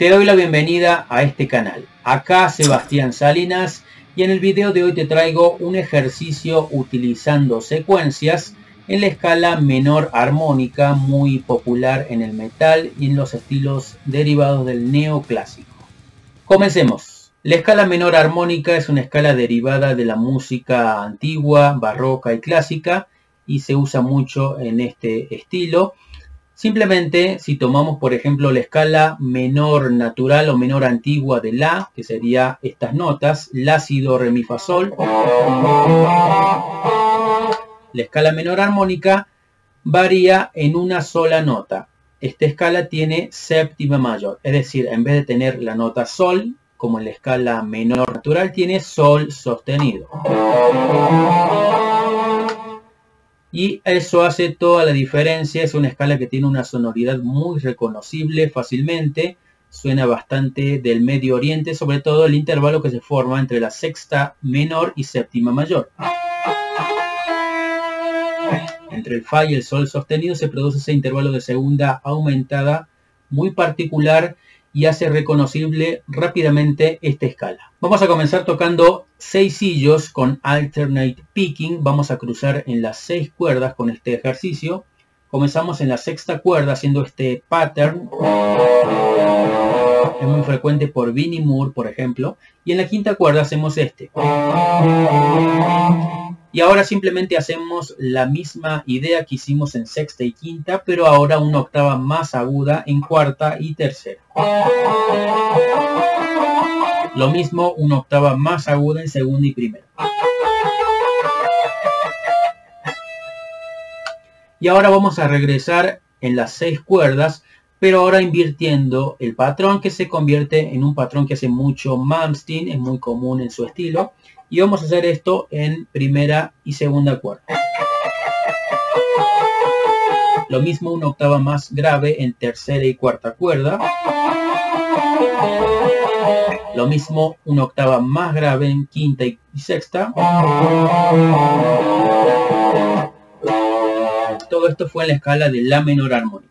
Te doy la bienvenida a este canal. Acá Sebastián Salinas y en el video de hoy te traigo un ejercicio utilizando secuencias en la escala menor armónica muy popular en el metal y en los estilos derivados del neoclásico. Comencemos. La escala menor armónica es una escala derivada de la música antigua, barroca y clásica y se usa mucho en este estilo Simplemente, si tomamos, por ejemplo, la escala menor natural o menor antigua de La, que sería estas notas, La, Si, Do, Re, Mi, Fa, Sol. La escala menor armónica varía en una sola nota. Esta escala tiene séptima mayor, es decir, en vez de tener la nota Sol, como en la escala menor natural, tiene Sol sostenido y eso hace toda la diferencia. Es una escala que tiene una sonoridad muy reconocible fácilmente. Suena bastante del Medio Oriente, sobre todo el intervalo que se forma entre la sexta menor y séptima mayor. Entre el Fa y el Sol sostenido se produce ese intervalo de segunda aumentada muy particular y hace reconocible rápidamente esta escala. Vamos a comenzar tocando seis sillos con alternate picking. Vamos a cruzar en las seis cuerdas con este ejercicio. Comenzamos en la sexta cuerda haciendo este pattern. Es muy frecuente por Vinnie Moore, por ejemplo. Y en la quinta cuerda hacemos este. Y ahora simplemente hacemos la misma idea que hicimos en sexta y quinta, pero ahora una octava más aguda en cuarta y tercera. Lo mismo una octava más aguda en segunda y primera. Y ahora vamos a regresar en las seis cuerdas, pero ahora invirtiendo el patrón que se convierte en un patrón que hace mucho Malmsteen, es muy común en su estilo y vamos a hacer esto en primera y segunda cuerda. Lo mismo una octava más grave en tercera y cuarta cuerda. Lo mismo una octava más grave en quinta y sexta. Todo esto fue en la escala de la menor armónica.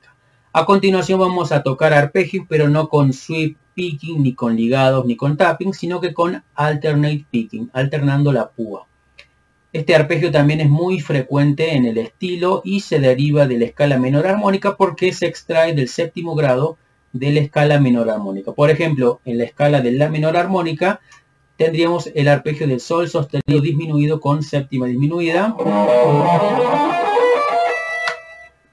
A continuación vamos a tocar arpegios, pero no con sweep picking, ni con ligados, ni con tapping, sino que con alternate picking, alternando la púa. Este arpegio también es muy frecuente en el estilo y se deriva de la escala menor armónica porque se extrae del séptimo grado de la escala menor armónica. Por ejemplo, en la escala de la menor armónica tendríamos el arpegio del sol sostenido disminuido con séptima disminuida.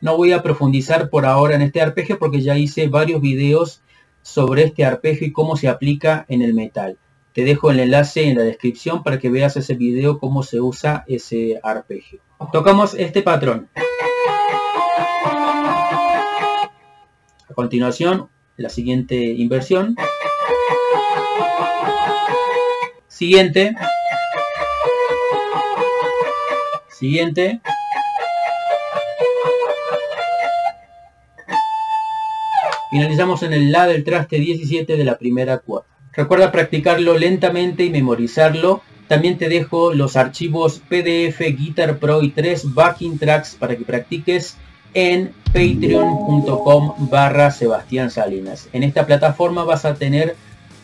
No voy a profundizar por ahora en este arpegio porque ya hice varios videos sobre este arpegio y cómo se aplica en el metal. Te dejo el enlace en la descripción para que veas ese video cómo se usa ese arpegio. Tocamos este patrón. A continuación, la siguiente inversión. Siguiente. Siguiente. Finalizamos en el La del traste 17 de la primera cuerda. Recuerda practicarlo lentamente y memorizarlo. También te dejo los archivos PDF, Guitar Pro y 3 backing tracks para que practiques en patreon.com barra Sebastián Salinas. En esta plataforma vas a tener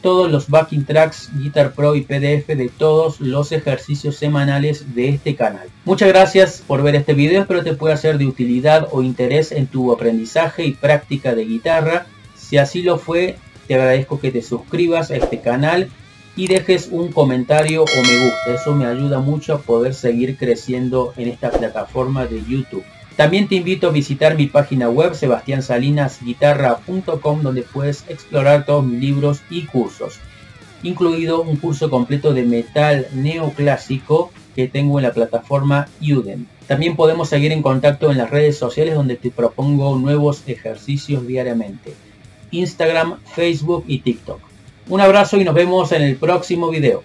todos los backing tracks, Guitar Pro y PDF de todos los ejercicios semanales de este canal. Muchas gracias por ver este video, espero te pueda ser de utilidad o interés en tu aprendizaje y práctica de guitarra. Si así lo fue, te agradezco que te suscribas a este canal y dejes un comentario o me gusta. Eso me ayuda mucho a poder seguir creciendo en esta plataforma de YouTube. También te invito a visitar mi página web sebastiansalinasguitarra.com donde puedes explorar todos mis libros y cursos, incluido un curso completo de metal neoclásico que tengo en la plataforma Udemy. También podemos seguir en contacto en las redes sociales donde te propongo nuevos ejercicios diariamente. Instagram, Facebook y TikTok. Un abrazo y nos vemos en el próximo video.